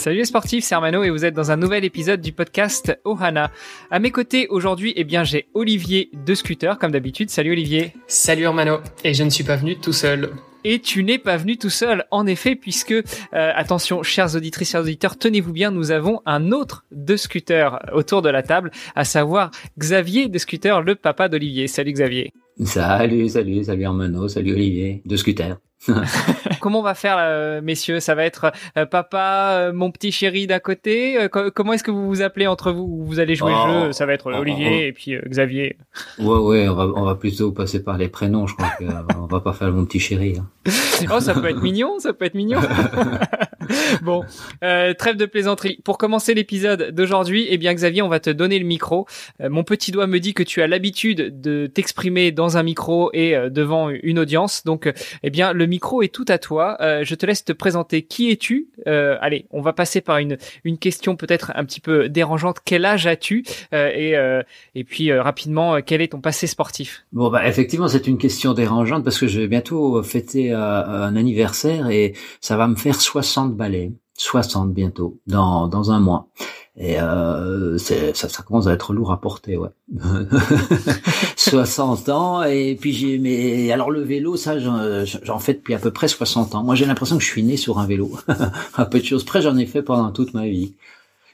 Salut les sportifs, c'est Armano et vous êtes dans un nouvel épisode du podcast Ohana. À mes côtés aujourd'hui, eh bien, j'ai Olivier de Scooter, comme d'habitude. Salut Olivier. Salut Armano. Et je ne suis pas venu tout seul. Et tu n'es pas venu tout seul, en effet, puisque, euh, attention, chers auditrices, chers auditeurs, tenez-vous bien, nous avons un autre de Scooter autour de la table, à savoir Xavier de Scooter, le papa d'Olivier. Salut Xavier. Salut, salut, salut Armano, salut Olivier, de Scooter. comment on va faire, euh, messieurs? Ça va être euh, papa, euh, mon petit chéri d'à côté? comment est-ce que vous vous appelez entre vous? Vous allez jouer le jeu oh. Ça va être Olivier et puis Xavier. Ouais, ouais, on va, on va plutôt passer par les prénoms. Je crois qu'on va pas faire mon petit chéri. Hein. oh, ça peut être mignon, ça peut être mignon. bon, trêve de plaisanterie. Pour commencer l'épisode d'aujourd'hui, eh bien Xavier, on va te donner le micro. mon petit doigt me dit que tu as l'habitude de t'exprimer dans un micro et devant une audience. Donc, eh bien, le micro est tout à toi. Euh, je te laisse te présenter. Qui es-tu? Euh, Allez, on va passer par une une question peut-être un petit peu dérangeante. Quel âge as-tu? Euh, Et et puis rapidement, quel est ton passé sportif? Bon bah effectivement, c'est une question dérangeante parce que je vais bientôt fêter un anniversaire et ça va me faire 60 balais. 60 bientôt, dans, dans un mois. Et euh, ça, ça commence à être lourd à porter, ouais. 60 ans, et puis j'ai... Mais alors le vélo, ça, j'en fais depuis à peu près 60 ans. Moi, j'ai l'impression que je suis né sur un vélo. à peu de choses près, j'en ai fait pendant toute ma vie.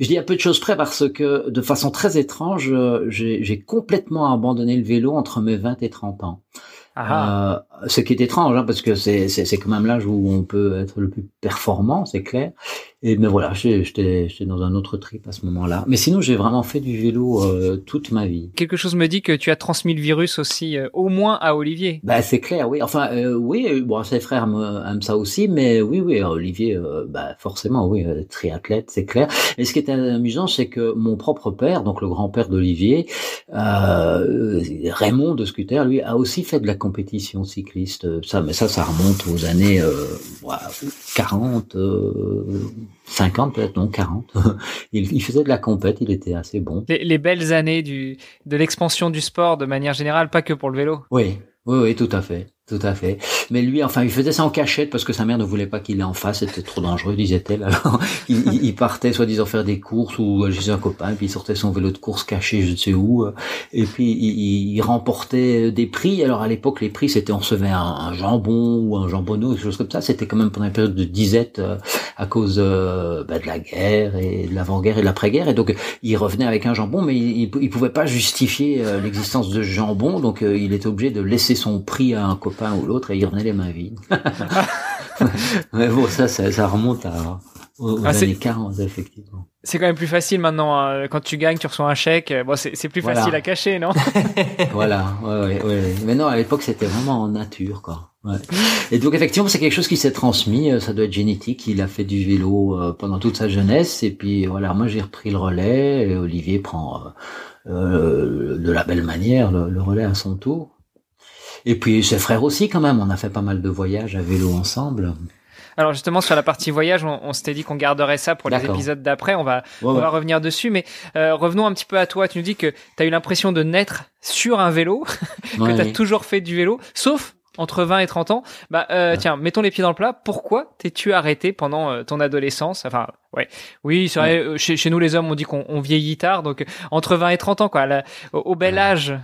Je dis à peu de choses près parce que, de façon très étrange, j'ai complètement abandonné le vélo entre mes 20 et 30 ans. Euh, ce qui est étrange, hein, parce que c'est quand même l'âge où on peut être le plus performant, c'est clair. Et mais voilà, j'étais dans un autre trip à ce moment-là. Mais sinon, j'ai vraiment fait du vélo euh, toute ma vie. Quelque chose me dit que tu as transmis le virus aussi, euh, au moins à Olivier. Bah c'est clair, oui. Enfin, euh, oui. Bon, ses frères aiment ça aussi, mais oui, oui, Olivier, bah forcément, oui, triathlète, c'est clair. Et ce qui est amusant, c'est que mon propre père, donc le grand-père d'Olivier, Raymond de Scooter, lui, a aussi fait de la compétition cycliste. Ça, mais ça, ça remonte aux années 40. 50 peut-être, non, 40. il, il, faisait de la compète, il était assez bon. Les, les belles années du, de l'expansion du sport de manière générale, pas que pour le vélo. Oui, oui, oui, tout à fait. Tout à fait. Mais lui, enfin, il faisait ça en cachette parce que sa mère ne voulait pas qu'il ait en face. C'était trop dangereux, disait-elle. Alors, il, il partait soi-disant faire des courses ou chez un copain, puis il sortait son vélo de course caché, je ne sais où. Euh, et puis il, il remportait des prix. Alors à l'époque, les prix, c'était on recevait un, un, jambon ou un jambonneau, quelque chose comme ça. C'était quand même pendant une période de disette euh, à cause euh, bah, de la guerre et de l'avant-guerre et de l'après-guerre. Et donc il revenait avec un jambon, mais il, il pouvait pas justifier l'existence de jambon, donc il était obligé de laisser son prix à un copain ou l'autre et il revenait les mains vides. Mais bon, ça, ça, remonte à, aux, ah, années 40, effectivement. C'est quand même plus facile maintenant. Hein. Quand tu gagnes, tu reçois un chèque. Bon, c'est plus facile à cacher, non? Voilà. Ouais, ouais, Mais non, à l'époque, c'était vraiment en nature, quoi. Ouais. Et donc effectivement, c'est quelque chose qui s'est transmis. Euh, ça doit être génétique. Il a fait du vélo euh, pendant toute sa jeunesse. Et puis voilà, moi j'ai repris le relais. Et Olivier prend euh, de la belle manière le relais à son tour. Et puis ses frères aussi quand même, on a fait pas mal de voyages à vélo ensemble. Alors justement sur la partie voyage, on, s'était dit qu'on garderait ça pour les épisodes d'après. On va on va revenir dessus, mais euh, revenons un petit peu à toi. Tu nous dis que tu as eu l'impression de naître sur un vélo, que tu as toujours fait du vélo, sauf entre 20 et 30 ans. Bah euh, tiens, mettons les pieds dans le plat. Pourquoi t'es-tu arrêté pendant euh, ton adolescence? Enfin, ouais, oui, c'est vrai. Euh, chez, chez, nous les hommes, on dit qu'on vieillit tard, donc entre 20 et 30 ans, quoi, au, bel âge.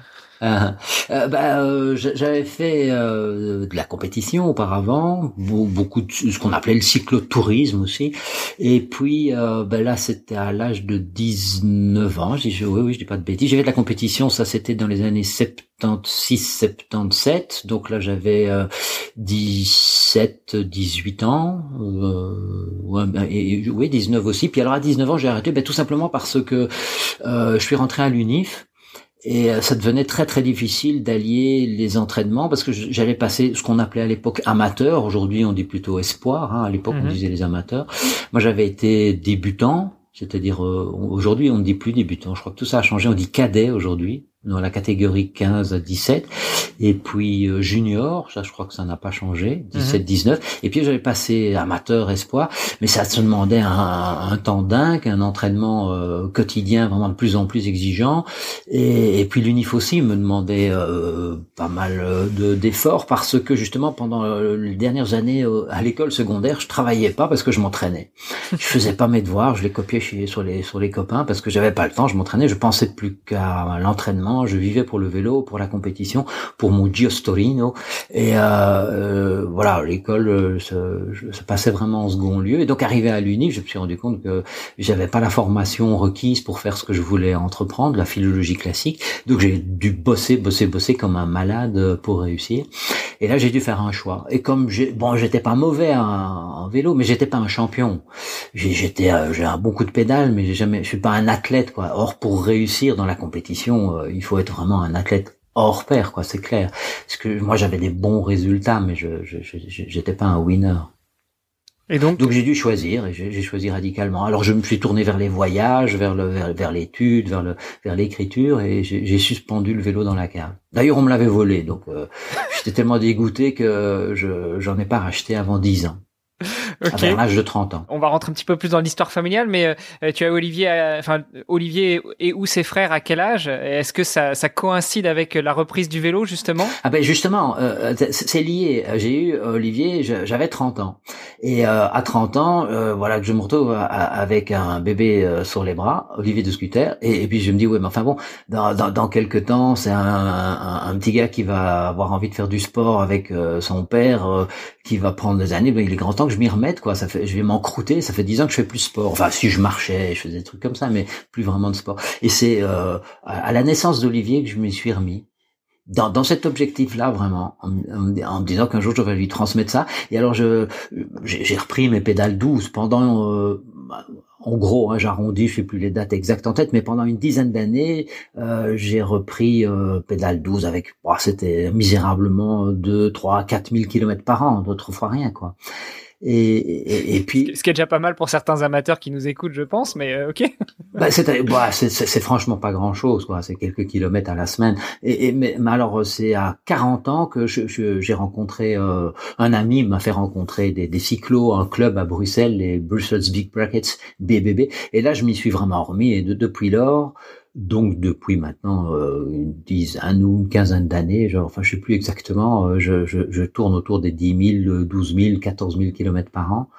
Euh, euh, bah, euh, j'avais fait de la compétition auparavant, beaucoup de ce qu'on appelait le cyclotourisme aussi. Et puis bah, là, c'était à l'âge de 19 ans. Dis, oui, oui, je dis pas de bêtises. J'ai fait de la compétition, ça c'était dans les années 76, 77. Donc là, j'avais 17, 18 ans. Ouais, bah, et, oui, 19 aussi. Puis alors à 19 ans, j'ai arrêté, ben, tout simplement parce que je suis rentré à l'UNIF. Et euh, ça devenait très très difficile d'allier les entraînements parce que j'allais passer ce qu'on appelait à l'époque amateur. Aujourd'hui, on dit plutôt espoir. Hein. À l'époque, on mhm. disait les amateurs. Moi, j'avais été débutant C'est-à-dire, aujourd'hui, on ne dit plus débutant. Je crois que tout ça a changé. On dit cadet aujourd'hui dans la catégorie 15 à 17 et puis euh, junior ça je crois que ça n'a pas changé 17 19 mhm. et puis j'avais passé amateur espoir mais ça se demandait un, un temps dingue un entraînement euh, quotidien vraiment de plus en plus exigeant. Et, et puis l'unif aussi me demandait euh, pas mal de d'efforts parce que justement pendant les dernières années à l'école secondaire je travaillais pas parce que je m'entraînais. Je faisais pas mes devoirs je les copiais chez, sur les sur les copains parce que j'avais pas le temps je m'entraînais. Je pensais plus qu'à l'entraînement je vivais pour le vélo, pour la compétition, pour mon Giostorino. Et euh, euh voilà, l'école euh, se, passait vraiment en second lieu. Et donc arrivé à l'Uni, je me suis rendu compte que j'avais pas la formation requise pour faire ce que je voulais entreprendre, la philologie classique. Donc j'ai dû bosser, bosser, bosser comme un malade pour réussir. Et là j'ai dû faire un choix. Et comme j'ai, bon, j'étais pas mauvais en, vélo, mais j'étais pas un champion. J'étais, euh, j'ai un bon coup de pédale, mais j'ai jamais, je suis pas un athlète quoi. Or pour réussir dans la compétition, il faut être vraiment un athlète hors pair, quoi, c'est clair. Parce que moi, j'avais des bons résultats, mais je, j'étais pas un winner. Et donc, donc j'ai dû choisir et j'ai choisi radicalement. Alors je me suis tourné vers les voyages, vers le vers, l'étude, vers le vers l'écriture et j'ai suspendu le vélo dans la cave. D'ailleurs on me l'avait volé donc euh, j'étais tellement dégoûté que je j'en ai pas racheté avant dix ans. Okay. L'âge de 30 ans. On va rentrer un petit peu plus dans l'histoire familiale, mais euh, tu as Olivier, euh, enfin Olivier et ou ses frères à quel âge? Est-ce que ça, ça, coïncide avec la reprise du vélo justement? Ah ben justement, euh, c'est lié. J'ai eu Olivier, j'avais 30 ans, et à 30 ans, voilà que je me retrouve avec un bébé sur les bras, Olivier de scooter, et, puis je me dis ouais, mais enfin bon, dans, dans, dans quelques temps, c'est un, un, un, petit gars qui va avoir envie de faire du sport avec son père, qui va prendre des années. Ben, il est grand temps que je m'y remette quoi. Ça fait, je vais m'encrouter. Ça fait dix ans que je fais plus sport. Enfin, si je marchais, je faisais des trucs comme ça, mais plus vraiment de sport. Et c'est euh, à la naissance d'Olivier que je me suis remis. Dans, dans cet objectif-là, vraiment, en, me disant qu'un jour je vais lui transmettre ça. Et alors, je j'ai repris mes pédales douces pendant euh, en gros, hein, j'arrondis, je sais plus les dates exactes en tête, mais pendant une dizaine d'années, euh, j'ai repris euh, pédale 12 avec, c'était misérablement 2, 3, 4 000 kilomètres par an, d'autres fois rien, quoi. Et, et, puis ce qui est déjà pas mal pour certains amateurs qui nous écoutent, je pense, mais euh, ok. bah, c'est, bah, c'est, c'est franchement pas grand chose, quoi. C'est quelques kilomètres à la semaine. Et, mais, mais, alors c'est à 40 ans que je, j'ai rencontré euh, un ami m'a fait rencontrer des, des cyclos, un club à Bruxelles, les Brussels Big Brackets BBB. Et là, je m'y suis vraiment remis. Et de, depuis lors, donc depuis maintenant euh, une dizaine ou une quinzaine d'années, enfin je sais plus exactement, euh, je, je, je, tourne autour des 10 000, 12 000, 14 000 kilomètres par an.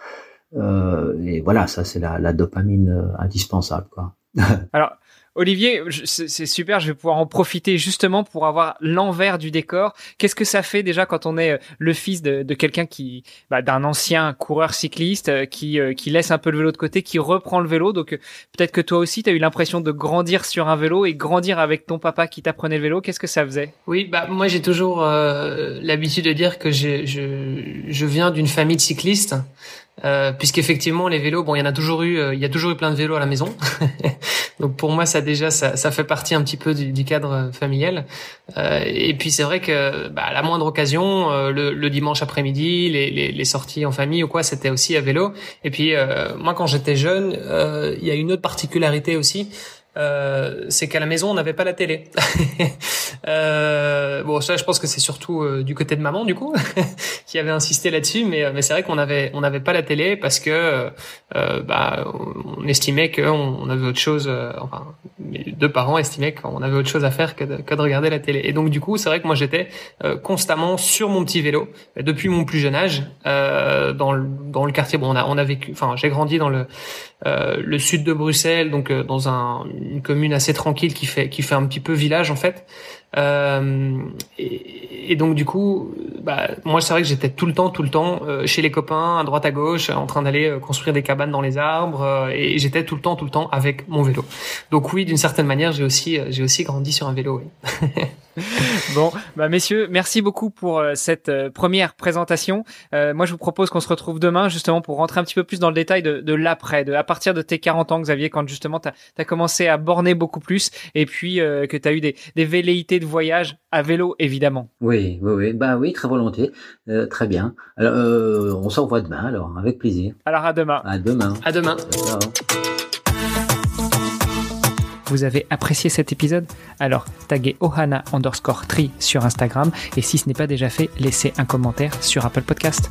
Euh, et voilà, ça c'est la, la dopamine euh, indispensable. Quoi. Alors, Olivier, c'est super, je vais pouvoir en profiter justement pour avoir l'envers du décor. Qu'est-ce que ça fait déjà quand on est euh, le fils de, quelqu'un qui, bah, d'un ancien coureur cycliste euh, qui, euh, qui laisse un peu le vélo de côté, qui reprend le vélo. Donc peut-être que toi aussi, tu as eu l'impression de grandir sur un vélo et grandir avec ton papa qui t'apprenait le vélo. Qu'est-ce que ça faisait? Oui, bah moi j'ai toujours l'habitude de dire que je, je viens d'une famille de cyclistes. Euh, puisqu'effectivement les vélos, bon, il y en a toujours eu, euh, il y a toujours eu plein de vélos à la maison. Donc pour moi, ça déjà, ça, ça fait partie un petit peu du, cadre familial. Euh, et puis c'est vrai que bah, à la moindre occasion, euh, le, le, dimanche après-midi, les, les, les, sorties en famille ou quoi, c'était aussi à vélo. Et puis moi, quand j'étais jeune, il y a une autre particularité aussi. Euh, c'est qu'à la maison on n'avait pas la télé. euh, bon ça je pense que c'est surtout euh, du côté de maman du coup qui avait insisté là-dessus, mais euh, mais c'est vrai qu'on avait on n'avait pas la télé parce que bah on estimait qu'on on avait autre chose. enfin mes deux parents estimaient qu'on avait autre chose à faire que de, que de regarder la télé. Et donc du coup c'est vrai que moi j'étais constamment sur mon petit vélo depuis mon plus jeune âge dans le dans le quartier. Bon on a on a vécu. Enfin j'ai grandi dans le le sud de Bruxelles donc dans un une commune assez tranquille qui fait qui fait un petit peu village en fait. Euh, et, donc du coup, bah, moi c'est vrai que j'étais tout le temps, tout le temps euh, chez les copains, à droite à gauche, en train d'aller euh, construire des cabanes dans les arbres, euh, et j'étais tout le temps, tout le temps avec mon vélo. Donc oui, d'une certaine manière, j'ai aussi, j'ai aussi grandi sur un vélo. Oui. bon, bah messieurs, merci beaucoup pour cette première présentation. moi, je vous propose qu'on se retrouve demain justement pour rentrer un petit peu plus dans le détail de, de l'après, de à partir de tes 40 ans, Xavier, quand justement tu as, commencé à borner beaucoup plus, et puis que tu as eu des, des velléités de voyage à vélo, évidemment. Oui, oui, oui. Bah oui, très volontiers. Euh, très bien. Alors, euh, on s'en voit demain, alors, avec plaisir. Alors, à demain. À demain. À demain. Ciao. Vous avez apprécié cet épisode Alors taguez ohana underscore tree sur Instagram et si ce n'est pas déjà fait, laissez un commentaire sur Apple Podcast.